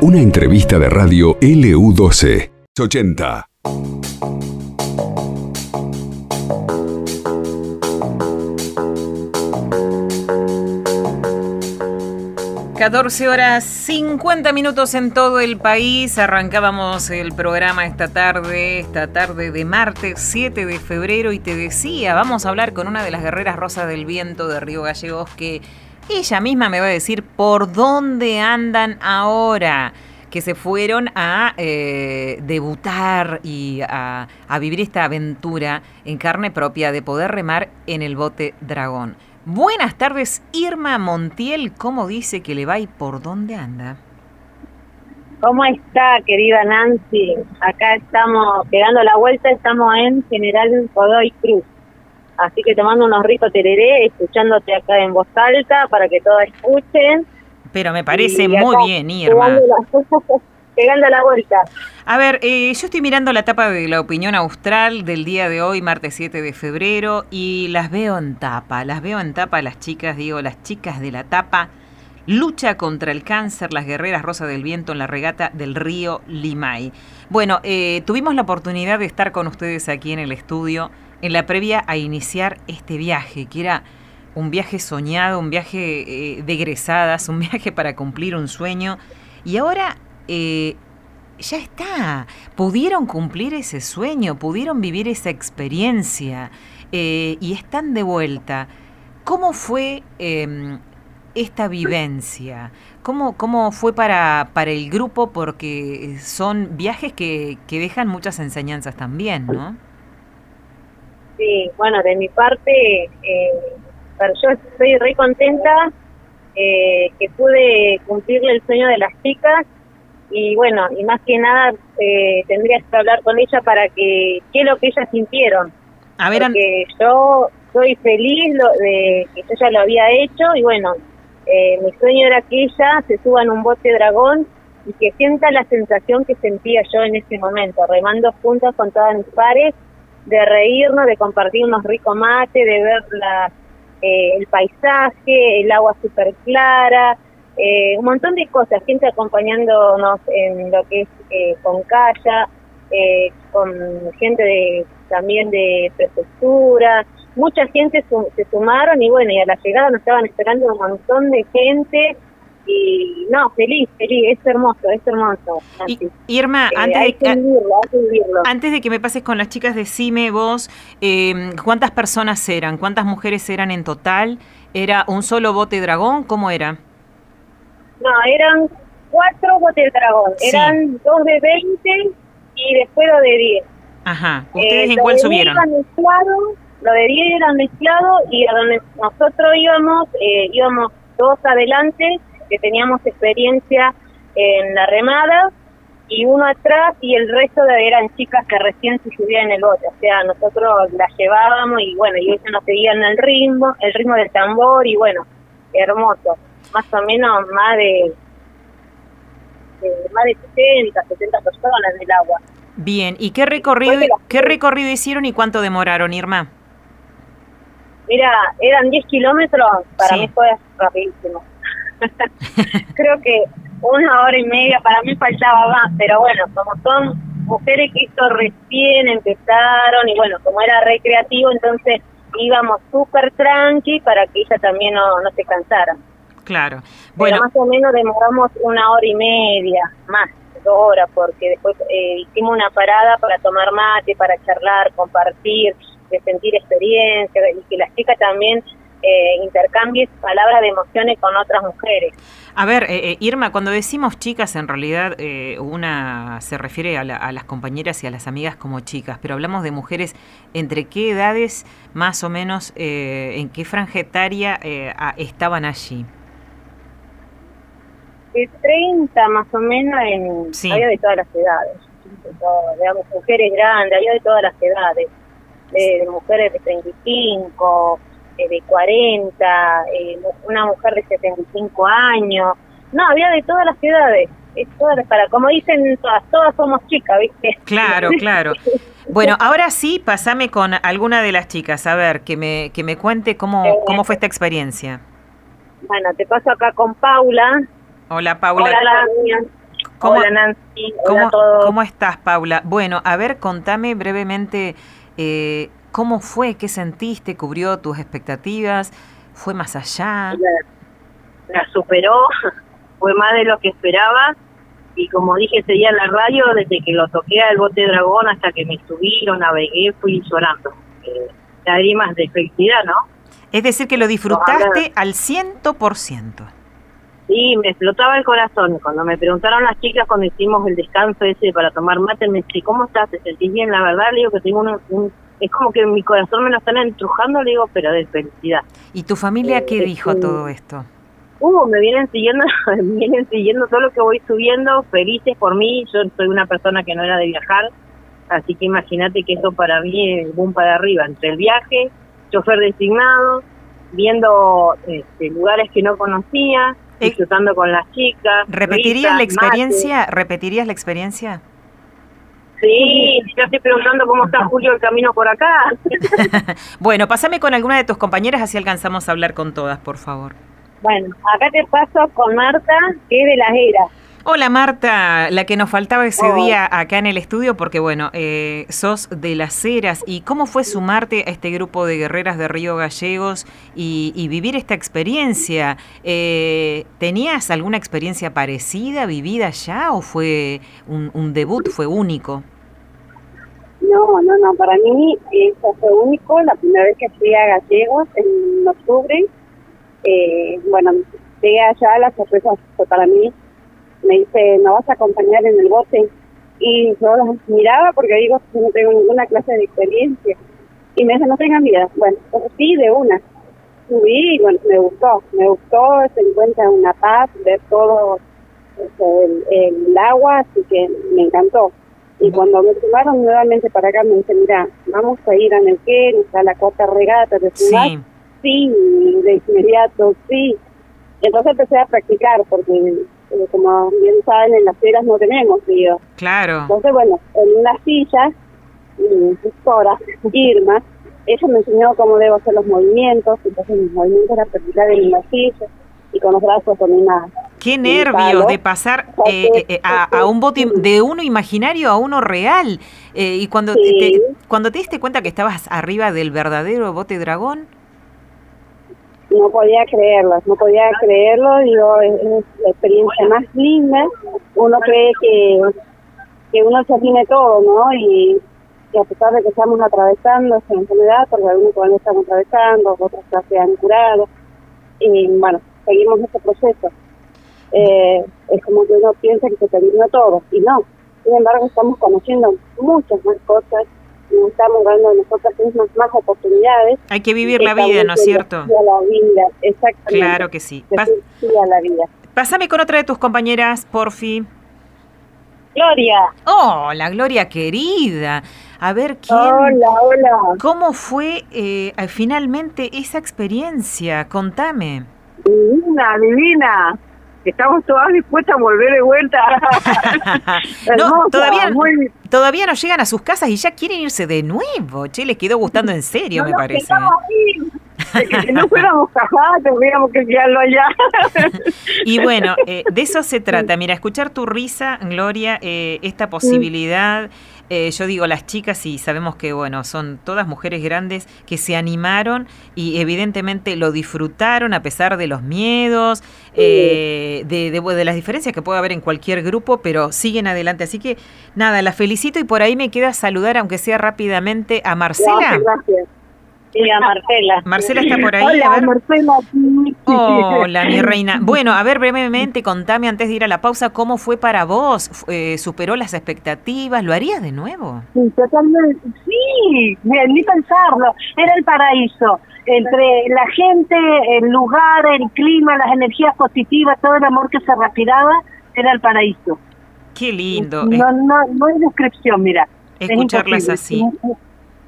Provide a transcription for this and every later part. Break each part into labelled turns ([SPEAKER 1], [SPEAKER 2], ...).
[SPEAKER 1] Una entrevista de radio LU12 80.
[SPEAKER 2] 14 horas 50 minutos en todo el país. Arrancábamos el programa esta tarde, esta tarde de martes 7 de febrero y te decía, vamos a hablar con una de las guerreras rosas del viento de Río Gallegos que ella misma me va a decir por dónde andan ahora que se fueron a eh, debutar y a, a vivir esta aventura en carne propia de poder remar en el bote dragón. Buenas tardes, Irma Montiel. ¿Cómo dice que le va y por dónde anda?
[SPEAKER 3] ¿Cómo está, querida Nancy? Acá estamos pegando la vuelta, estamos en General Godoy Cruz. Así que tomando unos ricos tereré, escuchándote acá en voz alta para que todos escuchen.
[SPEAKER 2] Pero me parece muy bien, Irma.
[SPEAKER 3] pegando la vuelta.
[SPEAKER 2] A ver, eh, yo estoy mirando la tapa de la opinión austral del día de hoy, martes 7 de febrero, y las veo en tapa, las veo en tapa las chicas, digo, las chicas de la tapa. Lucha contra el cáncer, las guerreras Rosa del Viento en la regata del río Limay. Bueno, eh, tuvimos la oportunidad de estar con ustedes aquí en el estudio en la previa a iniciar este viaje, que era un viaje soñado, un viaje eh, de egresadas, un viaje para cumplir un sueño. Y ahora eh, ya está, pudieron cumplir ese sueño, pudieron vivir esa experiencia eh, y están de vuelta. ¿Cómo fue em, esta vivencia? ¿Cómo, ¿Cómo fue para, para el grupo? Porque son viajes que, que dejan muchas enseñanzas también, ¿no?
[SPEAKER 3] Sí, bueno, de mi parte, eh, yo estoy re contenta eh, que pude cumplirle el sueño de las chicas y bueno, y más que nada eh, tendrías que hablar con ella para que qué es lo que ellas sintieron. A ver, Porque yo soy feliz de que yo ya lo había hecho y bueno, eh, mi sueño era que ella se suba en un bote dragón y que sienta la sensación que sentía yo en ese momento, remando juntas con todas mis pares, de reírnos, de compartir unos ricos mates, de ver la, eh, el paisaje, el agua súper clara, eh, un montón de cosas, gente acompañándonos en lo que es eh, con Calla, eh, con gente de, también de prefectura, mucha gente se sumaron y bueno, y a la llegada nos estaban esperando un montón de gente y no, feliz, feliz, es hermoso, es hermoso.
[SPEAKER 2] Irma, antes, de que, antes de que me pases con las chicas, decime vos, ¿cuántas personas eran? ¿Cuántas mujeres eran en total? ¿Era un solo bote dragón? ¿Cómo era?
[SPEAKER 3] No, eran cuatro botes dragón. Eran dos de 20 y después lo de 10.
[SPEAKER 2] Ajá. ¿Ustedes en cuál subieron?
[SPEAKER 3] lo de 10 era mezclado y a donde nosotros íbamos, eh, íbamos dos adelante, que teníamos experiencia en la remada, y uno atrás y el resto de eran chicas que recién se subían en el bote. O sea, nosotros las llevábamos y bueno, y ellos nos seguían el ritmo, el ritmo del tambor y bueno, hermoso más o menos más de, más de 60, 70 personas en el agua.
[SPEAKER 2] Bien, ¿y qué recorrido, qué recorrido hicieron y cuánto demoraron, Irma?
[SPEAKER 3] Mira, eran 10 kilómetros, para mí fue rapidísimo. Creo que una hora y media, para mí faltaba más, pero bueno, como son mujeres que esto recién empezaron y bueno, como era recreativo, entonces íbamos súper tranqui para que ella también no, no se cansara.
[SPEAKER 2] Claro.
[SPEAKER 3] Bueno, más o menos demoramos una hora y media, más, dos horas, porque después eh, hicimos una parada para tomar mate, para charlar, compartir, de sentir experiencia y que las chicas también eh, intercambien palabras de emociones con otras mujeres.
[SPEAKER 2] A ver, eh, Irma, cuando decimos chicas, en realidad una se refiere a, las compañeras y a las amigas como chicas, pero hablamos de mujeres entre qué edades, más o menos, en qué franja etaria estaban allí
[SPEAKER 3] de 30 más o menos, en, había de todas las edades, digamos, mujeres grandes, había de todas las edades, de, mujeres de 35, eh, de 40, eh, una mujer de 75 años, no, había de todas las edades. Es todas, para como dicen todas, todas somos chicas, ¿viste?
[SPEAKER 2] Claro, claro. Bueno, ahora sí, pasame con alguna de las chicas, a ver, que me, que me cuente cómo, cómo fue esta experiencia.
[SPEAKER 3] Bueno, te paso acá con Paula.
[SPEAKER 2] Hola, Paula.
[SPEAKER 3] Hola,
[SPEAKER 2] ¿Cómo,
[SPEAKER 3] Hola, Nancy.
[SPEAKER 2] ¿cómo,
[SPEAKER 3] Hola a todos.
[SPEAKER 2] ¿Cómo estás, Paula? Bueno, a ver, contame brevemente eh, cómo fue, qué sentiste, cubrió tus expectativas, fue más allá.
[SPEAKER 3] La, la superó, fue más de lo que esperaba. Y como dije ese día en la radio, desde que lo toqué al bote dragón hasta que me subí, lo navegué, fui llorando. Eh, lágrimas de felicidad, ¿no?
[SPEAKER 2] Es decir, que lo disfrutaste al ciento por ciento.
[SPEAKER 3] Sí, me explotaba el corazón. Cuando me preguntaron las chicas cuando hicimos el descanso ese para tomar mate, me dice, ¿cómo estás? ¿Te sentís bien? La verdad, le digo que tengo un, un- Es como que mi corazón me lo están entrujando, le digo, pero de felicidad.
[SPEAKER 2] ¿Y tu familia
[SPEAKER 3] Eh,
[SPEAKER 2] qué
[SPEAKER 3] eh,
[SPEAKER 2] dijo a todo esto?
[SPEAKER 3] Uh, me vienen siguiendo, me vienen siguiendo todo lo que voy subiendo, felices por mí. Yo soy una persona que no era de viajar, así que imagínate que eso para mí es boom para arriba. Entre el viaje, chofer designado, viendo este, lugares que no conocía,
[SPEAKER 2] Eh,
[SPEAKER 3] disfrutando con las chicas.
[SPEAKER 2] ¿Repetirías
[SPEAKER 3] risas,
[SPEAKER 2] la
[SPEAKER 3] mate.
[SPEAKER 2] experiencia? ¿Repetirías la experiencia?
[SPEAKER 3] Sí, yo estoy preguntando cómo está Julio el camino por acá.
[SPEAKER 2] Bueno, pasame con alguna de tus compañeras así alcanzamos a hablar con todas, por favor.
[SPEAKER 3] Bueno, acá te paso con Marta, que es de las eras.
[SPEAKER 2] Hola Marta, la que nos faltaba ese día acá en el estudio, porque bueno, eh, sos de las Heras. ¿Y cómo fue sumarte a este grupo de guerreras de Río Gallegos y, y vivir esta experiencia? Eh, ¿Tenías alguna experiencia parecida, vivida ya, o fue un, un debut, fue único?
[SPEAKER 4] No, no, no, para mí eso fue único, la primera vez que fui a Gallegos en octubre, eh, bueno, llegué allá, la sorpresa fue para mí, me dice, ¿no vas a acompañar en el bote? Y yo las miraba porque digo, no tengo ninguna clase de experiencia. Y me dice, no tengan miedo. Bueno, pues sí, de una. Subí y bueno, me gustó, me gustó, se encuentra una paz, ver todo el agua, así que me encantó. Y cuando me sumaron nuevamente para acá, me dice, mira, vamos a ir a Neuquén, está la cuarta regata de ciudad.
[SPEAKER 2] Sí,
[SPEAKER 4] Sí, de inmediato, sí. Entonces empecé a practicar, porque eh, como bien saben, en las ferias no tenemos río.
[SPEAKER 2] claro.
[SPEAKER 4] Entonces, bueno, en una silla, mi instructora, Irma, ella me enseñó cómo debo hacer los movimientos, entonces mis movimientos era practicar en la silla y con los brazos con una...
[SPEAKER 2] Qué nervios de pasar eh, eh, a, a un bote de uno imaginario a uno real. Eh, y cuando,
[SPEAKER 4] Sí.
[SPEAKER 2] te, cuando te diste cuenta que estabas arriba del verdadero bote dragón,
[SPEAKER 4] no podía creerlo, no podía creerlo, digo, es, es la experiencia más linda, uno cree que, que uno se tiene todo, ¿no? Y, y a pesar de que estamos atravesando esta enfermedad, porque algunos todavía estamos atravesando, otros ya se han curado, y bueno, seguimos este proceso. Eh, es como que uno piensa que se terminó todo, y no. Sin embargo, estamos conociendo muchas más cosas, nos estamos dando a nosotras mismas más oportunidades.
[SPEAKER 2] hay que vivir la vida, ¿no es cierto?
[SPEAKER 4] sí a la vida, exactamente.
[SPEAKER 2] Claro que sí. Pas-
[SPEAKER 4] a la vida.
[SPEAKER 2] pásame con otra de tus compañeras, porfi.
[SPEAKER 3] Gloria.
[SPEAKER 2] Hola, Gloria querida. A ver, ¿quién?
[SPEAKER 4] Hola, hola.
[SPEAKER 2] ¿Cómo fue eh, finalmente esa experiencia? Contame.
[SPEAKER 4] Divina, divina. Estamos todas dispuestas a volver de vuelta.
[SPEAKER 2] no, todavía,
[SPEAKER 4] muy-
[SPEAKER 2] todavía no llegan a sus casas y ya quieren irse de nuevo. Che, les quedó gustando en serio,
[SPEAKER 4] no
[SPEAKER 2] me parece.
[SPEAKER 4] De que si no fuéramos casadas, tendríamos que quedarlo allá.
[SPEAKER 2] Y bueno, eh, de eso se trata. Mira, escuchar tu risa, Gloria, eh, esta posibilidad. Eh, yo digo las chicas y sabemos que, bueno, son todas mujeres grandes que se animaron y evidentemente lo disfrutaron a pesar de los miedos, eh, de, de- de las diferencias que puede haber en cualquier grupo, pero siguen adelante. Así que, nada, las felicito y por ahí me queda saludar, aunque sea rápidamente, a Marcela.
[SPEAKER 4] Gracias, gracias.
[SPEAKER 3] Sí, a Marcela.
[SPEAKER 2] Marcela está por ahí.
[SPEAKER 4] Hola,
[SPEAKER 2] a ver.
[SPEAKER 4] Marcela.
[SPEAKER 2] Hola, mi reina. Bueno, a ver, brevemente, contame antes de ir a la pausa, ¿cómo fue para vos? Eh, ¿Superó las expectativas? ¿Lo harías de nuevo?
[SPEAKER 4] Sí, totalmente. Sí, bien, ni pensarlo. Era el paraíso. Entre la gente, el lugar, el clima, las energías positivas, todo el amor que se respiraba, era el paraíso.
[SPEAKER 2] Qué lindo
[SPEAKER 4] No, no, no hay descripción, mira. Es
[SPEAKER 2] escucharlas
[SPEAKER 4] imposible.
[SPEAKER 2] así.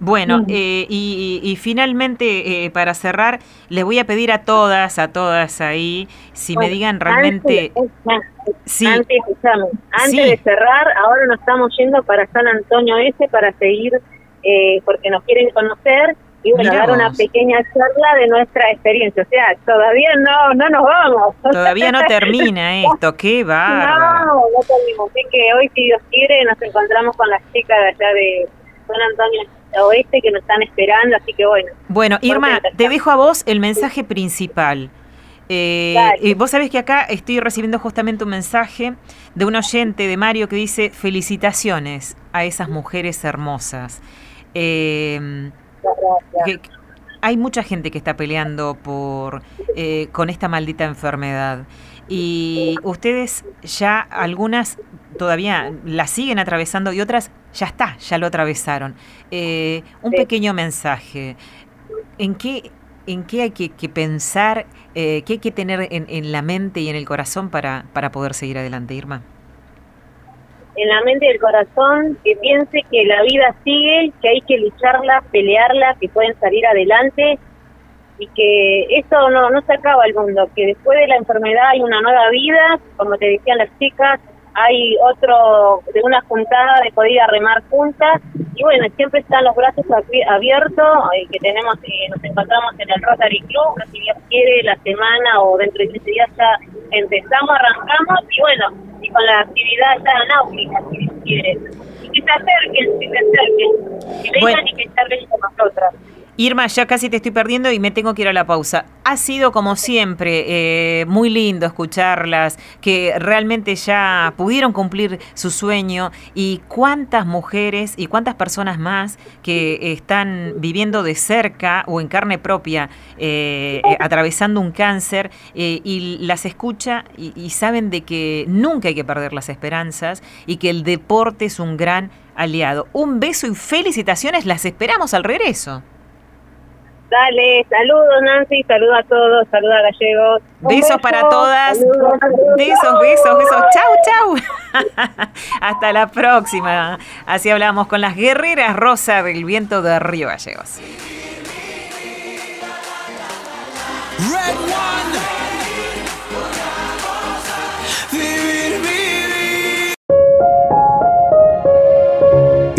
[SPEAKER 2] Bueno,
[SPEAKER 4] Mm.
[SPEAKER 2] eh, y, y- y finalmente, eh, para cerrar, les voy a pedir a todas, a todas ahí, si me digan realmente...
[SPEAKER 3] Antes,
[SPEAKER 2] Sí,
[SPEAKER 3] antes, escuchame, antes
[SPEAKER 2] Sí.
[SPEAKER 3] de cerrar, ahora nos estamos yendo para San Antonio Este para seguir, eh, porque nos quieren conocer y bueno, dar una pequeña charla de nuestra experiencia. O sea, todavía no no nos vamos.
[SPEAKER 2] Todavía no termina esto, qué
[SPEAKER 3] bárbaro. No, no terminamos. Así que hoy, si Dios quiere, nos encontramos con las chicas de allá de San Antonio Oeste que nos están esperando, así que bueno.
[SPEAKER 2] Bueno, Irma, te dejo a vos el mensaje principal. Eh, eh, vos sabés que acá estoy recibiendo justamente un mensaje de un oyente de Mario que dice felicitaciones a esas mujeres hermosas. Eh, hay mucha gente que está peleando por eh, con esta maldita enfermedad y ustedes ya algunas todavía la siguen atravesando y otras ya está, ya lo atravesaron. Eh, un pequeño mensaje. ¿En qué, en qué hay que, pensar, eh, qué hay que tener en, en, la mente y en el corazón para, para poder seguir adelante, Irma?
[SPEAKER 3] en la mente y el corazón que piense que la vida sigue, que hay que lucharla, pelearla, que pueden salir adelante y que esto no, no se acaba el mundo, que después de la enfermedad hay una nueva vida, como te decían las chicas, hay otro de una juntada de poder remar juntas y bueno, siempre están los brazos abiertos, eh, que tenemos, eh, nos encontramos en el Rotary Club, que si Dios quiere la semana o dentro de 15 días ya empezamos, arrancamos y bueno, y con la actividad ya náutica, si Dios quiere. Y que se acerquen, que se acerquen, que vengan y que charlen con nosotras.
[SPEAKER 2] Irma, ya casi te estoy perdiendo y me tengo que ir a la pausa. Ha sido como siempre eh, muy lindo escucharlas, que realmente ya pudieron cumplir su sueño y cuántas mujeres y cuántas personas más que están viviendo de cerca o en carne propia, eh, eh, atravesando un cáncer y las escucha y saben de que nunca hay que perder las esperanzas y que el deporte es un gran aliado. Un beso y felicitaciones, las esperamos al regreso.
[SPEAKER 3] Dale, saludos Nancy, saludos a todos, saludos a Gallegos.
[SPEAKER 2] Besos para todas. Besos, besos, besos. Chau, chau. Hasta la próxima. Así hablamos con las guerreras Rosa del Viento de Río Gallegos.